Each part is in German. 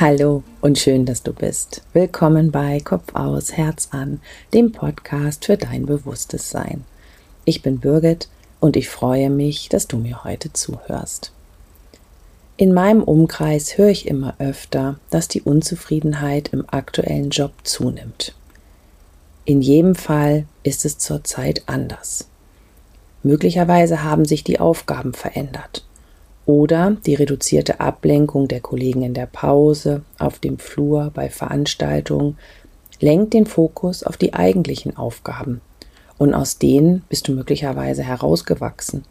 Hallo und schön, dass du bist. Willkommen bei Kopf aus, Herz an, dem Podcast für dein bewusstes Sein. Ich bin Birgit und ich freue mich, dass du mir heute zuhörst. In meinem Umkreis höre ich immer öfter, dass die Unzufriedenheit im aktuellen Job zunimmt. In jedem Fall ist es zurzeit anders. Möglicherweise haben sich die Aufgaben verändert oder die reduzierte Ablenkung der Kollegen in der Pause, auf dem Flur, bei Veranstaltungen lenkt den Fokus auf die eigentlichen Aufgaben. Und aus denen bist du möglicherweise herausgewachsen.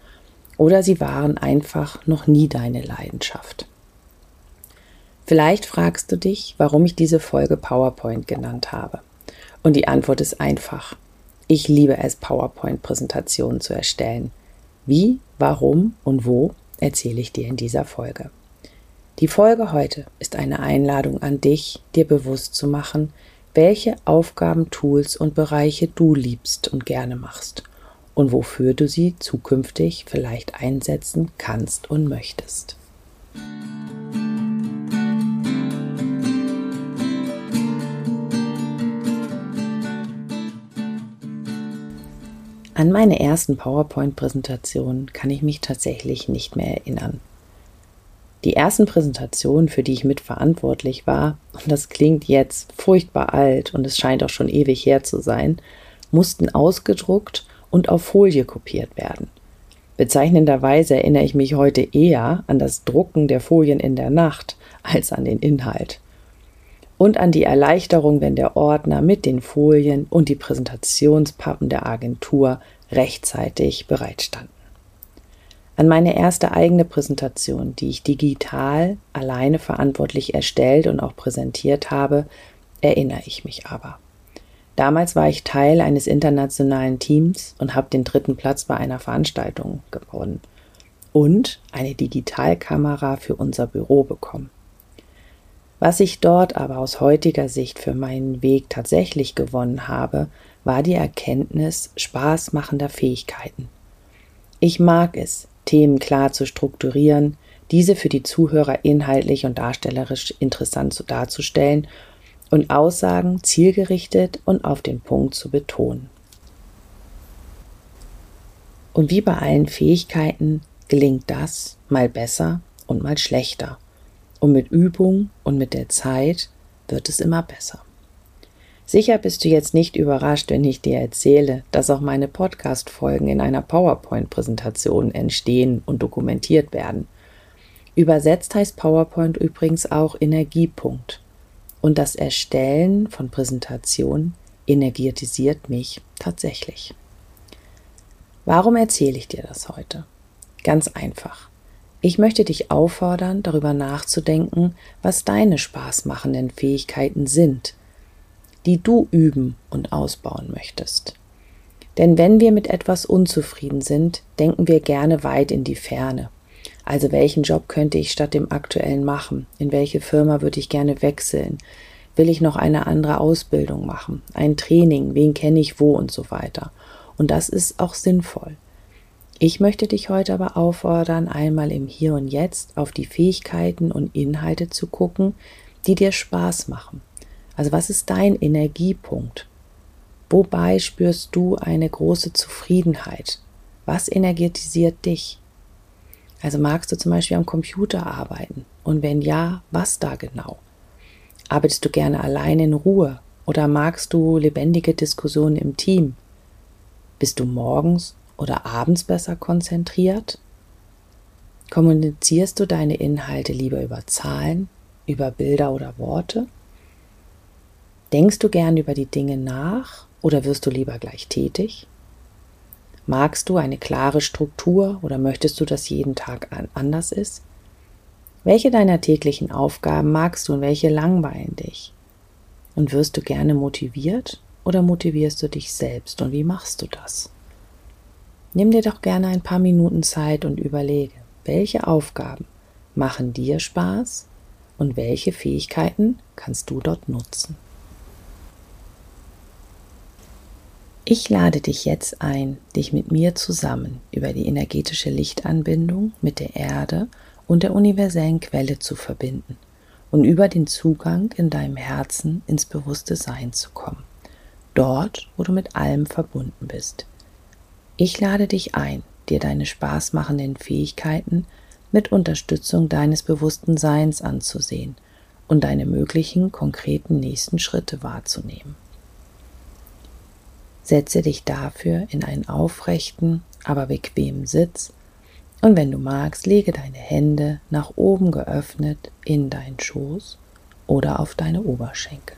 Oder sie waren einfach noch nie deine Leidenschaft. Vielleicht fragst du dich, warum ich diese Folge PowerPoint genannt habe. Und die Antwort ist einfach. Ich liebe es, PowerPoint-Präsentationen zu erstellen. Wie, warum und wo erzähle ich dir in dieser Folge. Die Folge heute ist eine Einladung an dich, dir bewusst zu machen, welche Aufgaben, Tools und Bereiche du liebst und gerne machst und wofür du sie zukünftig vielleicht einsetzen kannst und möchtest. An meine ersten PowerPoint-Präsentationen kann ich mich tatsächlich nicht mehr erinnern. Die ersten Präsentationen, für die ich mitverantwortlich war, und das klingt jetzt furchtbar alt und es scheint auch schon ewig her zu sein, mussten ausgedruckt und auf Folie kopiert werden. Bezeichnenderweise erinnere ich mich heute eher an das Drucken der Folien in der Nacht als an den Inhalt und an die Erleichterung, wenn der Ordner mit den Folien und die Präsentationspappen der Agentur rechtzeitig bereitstanden. An meine erste eigene Präsentation, die ich digital alleine verantwortlich erstellt und auch präsentiert habe, erinnere ich mich aber. Damals war ich Teil eines internationalen Teams und habe den dritten Platz bei einer Veranstaltung gewonnen und eine Digitalkamera für unser Büro bekommen. Was ich dort aber aus heutiger Sicht für meinen Weg tatsächlich gewonnen habe, war die Erkenntnis spaßmachender Fähigkeiten. Ich mag es, Themen klar zu strukturieren, diese für die Zuhörer inhaltlich und darstellerisch interessant darzustellen und Aussagen zielgerichtet und auf den Punkt zu betonen. Und wie bei allen Fähigkeiten gelingt das mal besser und mal schlechter. Und mit Übung und mit der Zeit wird es immer besser. Sicher bist du jetzt nicht überrascht, wenn ich dir erzähle, dass auch meine Podcast-Folgen in einer PowerPoint-Präsentation entstehen und dokumentiert werden. Übersetzt heißt PowerPoint übrigens auch Energiepunkt. Und das Erstellen von Präsentationen energetisiert mich tatsächlich. Warum erzähle ich dir das heute? Ganz einfach. Ich möchte dich auffordern, darüber nachzudenken, was deine spaßmachenden Fähigkeiten sind, die du üben und ausbauen möchtest. Denn wenn wir mit etwas unzufrieden sind, denken wir gerne weit in die Ferne. Also welchen Job könnte ich statt dem aktuellen machen? In welche Firma würde ich gerne wechseln? Will ich noch eine andere Ausbildung machen? Ein Training? Wen kenne ich wo und so weiter? Und das ist auch sinnvoll. Ich möchte dich heute aber auffordern, einmal im Hier und Jetzt auf die Fähigkeiten und Inhalte zu gucken, die dir Spaß machen. Also was ist dein Energiepunkt? Wobei spürst du eine große Zufriedenheit? Was energetisiert dich? Also magst du zum Beispiel am Computer arbeiten? Und wenn ja, was da genau? Arbeitest du gerne allein in Ruhe oder magst du lebendige Diskussionen im Team? Bist du morgens oder abends besser konzentriert? Kommunizierst du deine Inhalte lieber über Zahlen, über Bilder oder Worte? Denkst du gern über die Dinge nach oder wirst du lieber gleich tätig? Magst du eine klare Struktur oder möchtest du, dass jeden Tag anders ist? Welche deiner täglichen Aufgaben magst du und welche langweilen dich? Und wirst du gerne motiviert oder motivierst du dich selbst und wie machst du das? Nimm dir doch gerne ein paar Minuten Zeit und überlege, welche Aufgaben machen dir Spaß und welche Fähigkeiten kannst du dort nutzen. Ich lade dich jetzt ein, dich mit mir zusammen über die energetische Lichtanbindung mit der Erde und der universellen Quelle zu verbinden und über den Zugang in deinem Herzen ins bewusste Sein zu kommen. Dort, wo du mit allem verbunden bist. Ich lade dich ein, dir deine spaßmachenden Fähigkeiten mit Unterstützung deines bewussten Seins anzusehen und deine möglichen konkreten nächsten Schritte wahrzunehmen. Setze dich dafür in einen aufrechten, aber bequemen Sitz und wenn du magst, lege deine Hände nach oben geöffnet in deinen Schoß oder auf deine Oberschenkel.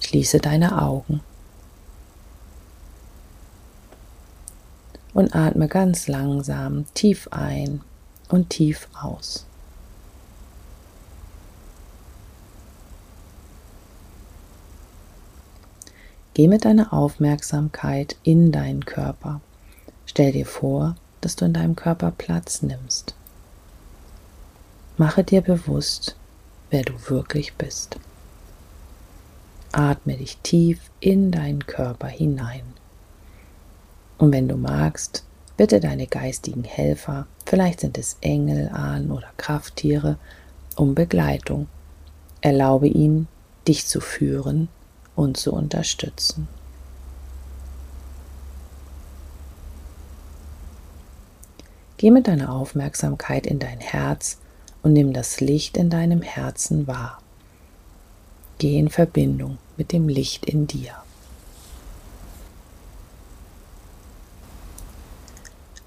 Schließe deine Augen und atme ganz langsam tief ein und tief aus. Geh mit deiner Aufmerksamkeit in deinen Körper. Stell dir vor, dass du in deinem Körper Platz nimmst. Mache dir bewusst, wer du wirklich bist. Atme dich tief in deinen Körper hinein. Und wenn du magst, bitte deine geistigen Helfer, vielleicht sind es Engel, Ahnen oder Krafttiere, um Begleitung. Erlaube ihnen, dich zu führen und zu unterstützen. Geh mit deiner Aufmerksamkeit in dein Herz und nimm das Licht in deinem Herzen wahr. Geh in Verbindung mit dem Licht in dir.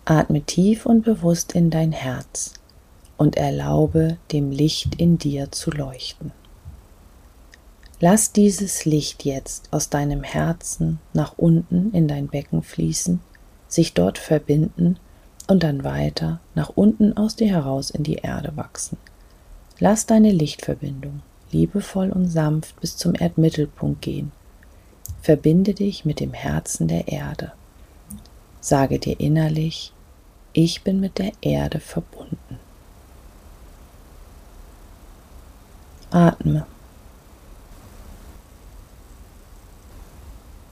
Atme tief und bewusst in dein Herz und erlaube dem Licht in dir zu leuchten. Lass dieses Licht jetzt aus deinem Herzen nach unten in dein Becken fließen, sich dort verbinden und dann weiter nach unten aus dir heraus in die Erde wachsen. Lass deine Lichtverbindung liebevoll und sanft bis zum Erdmittelpunkt gehen. Verbinde dich mit dem Herzen der Erde. Sage dir innerlich, ich bin mit der Erde verbunden. Atme.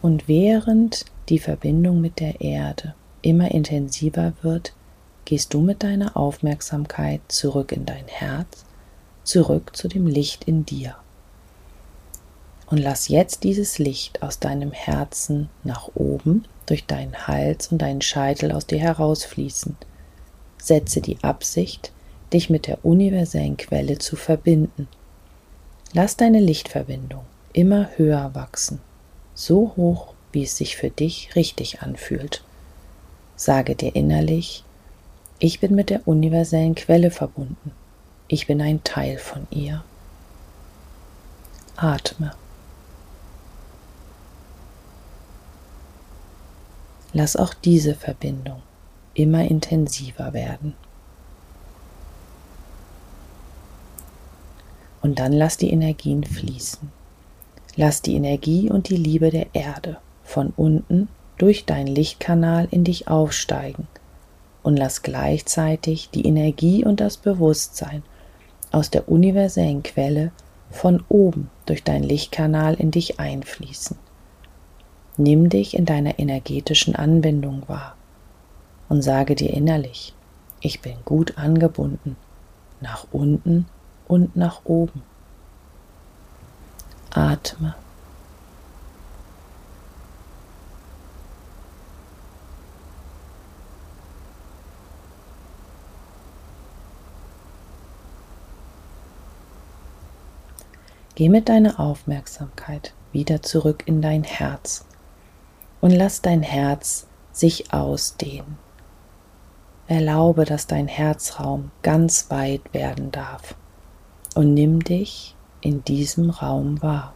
Und während die Verbindung mit der Erde immer intensiver wird, gehst du mit deiner Aufmerksamkeit zurück in dein Herz, zurück zu dem Licht in dir. Und lass jetzt dieses Licht aus deinem Herzen nach oben durch deinen Hals und deinen Scheitel aus dir herausfließen. Setze die Absicht, dich mit der universellen Quelle zu verbinden. Lass deine Lichtverbindung immer höher wachsen so hoch, wie es sich für dich richtig anfühlt. Sage dir innerlich, ich bin mit der universellen Quelle verbunden. Ich bin ein Teil von ihr. Atme. Lass auch diese Verbindung immer intensiver werden. Und dann lass die Energien fließen. Lass die Energie und die Liebe der Erde von unten durch deinen Lichtkanal in dich aufsteigen und lass gleichzeitig die Energie und das Bewusstsein aus der universellen Quelle von oben durch deinen Lichtkanal in dich einfließen. Nimm dich in deiner energetischen Anbindung wahr und sage dir innerlich, ich bin gut angebunden, nach unten und nach oben. Atme. Geh mit deiner Aufmerksamkeit wieder zurück in dein Herz und lass dein Herz sich ausdehnen. Erlaube, dass dein Herzraum ganz weit werden darf und nimm dich in diesem Raum wahr.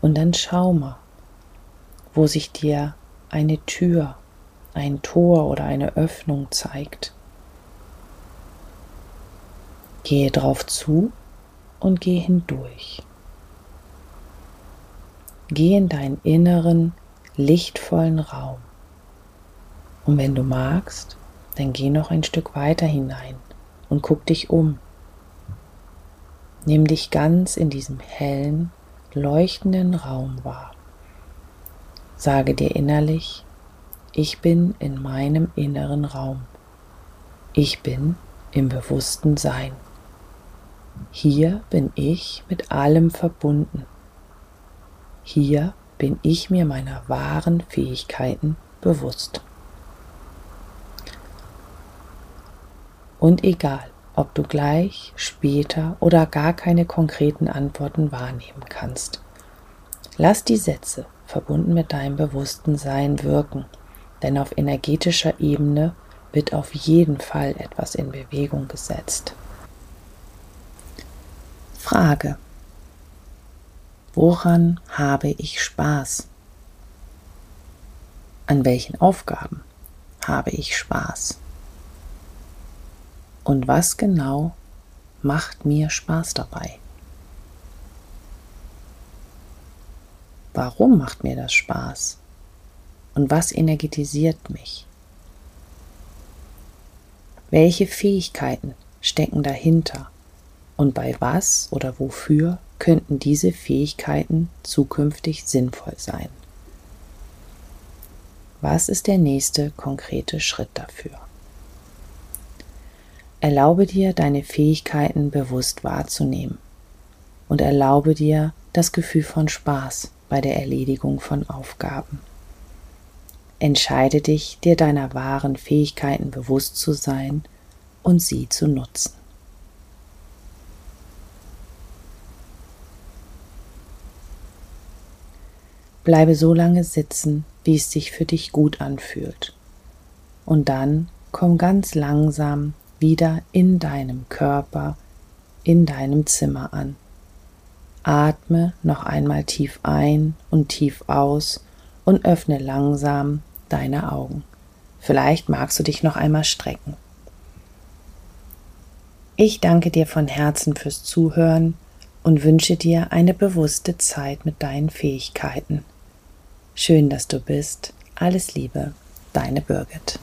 Und dann schau mal, wo sich dir eine Tür, ein Tor oder eine Öffnung zeigt. Gehe drauf zu und geh hindurch. Geh in deinen inneren, lichtvollen Raum. Und wenn du magst, dann geh noch ein Stück weiter hinein und guck dich um. Nimm dich ganz in diesem hellen, leuchtenden Raum wahr. Sage dir innerlich, Ich bin in meinem inneren Raum. Ich bin im bewussten Sein. Hier bin ich mit allem verbunden. Hier bin ich mir meiner wahren Fähigkeiten bewusst. Und egal, ob du gleich, später oder gar keine konkreten Antworten wahrnehmen kannst, lass die Sätze verbunden mit deinem bewussten Sein wirken, denn auf energetischer Ebene wird auf jeden Fall etwas in Bewegung gesetzt. Frage. Woran habe ich Spaß? An welchen Aufgaben habe ich Spaß? Und was genau macht mir Spaß dabei? Warum macht mir das Spaß? Und was energetisiert mich? Welche Fähigkeiten stecken dahinter? Und bei was oder wofür könnten diese Fähigkeiten zukünftig sinnvoll sein? Was ist der nächste konkrete Schritt dafür? Erlaube dir, deine Fähigkeiten bewusst wahrzunehmen und erlaube dir das Gefühl von Spaß bei der Erledigung von Aufgaben. Entscheide dich, dir deiner wahren Fähigkeiten bewusst zu sein und sie zu nutzen. Bleibe so lange sitzen, wie es sich für dich gut anfühlt. Und dann komm ganz langsam wieder in deinem Körper, in deinem Zimmer an. Atme noch einmal tief ein und tief aus und öffne langsam deine Augen. Vielleicht magst du dich noch einmal strecken. Ich danke dir von Herzen fürs Zuhören und wünsche dir eine bewusste Zeit mit deinen Fähigkeiten. Schön, dass du bist. Alles Liebe, deine Birgit.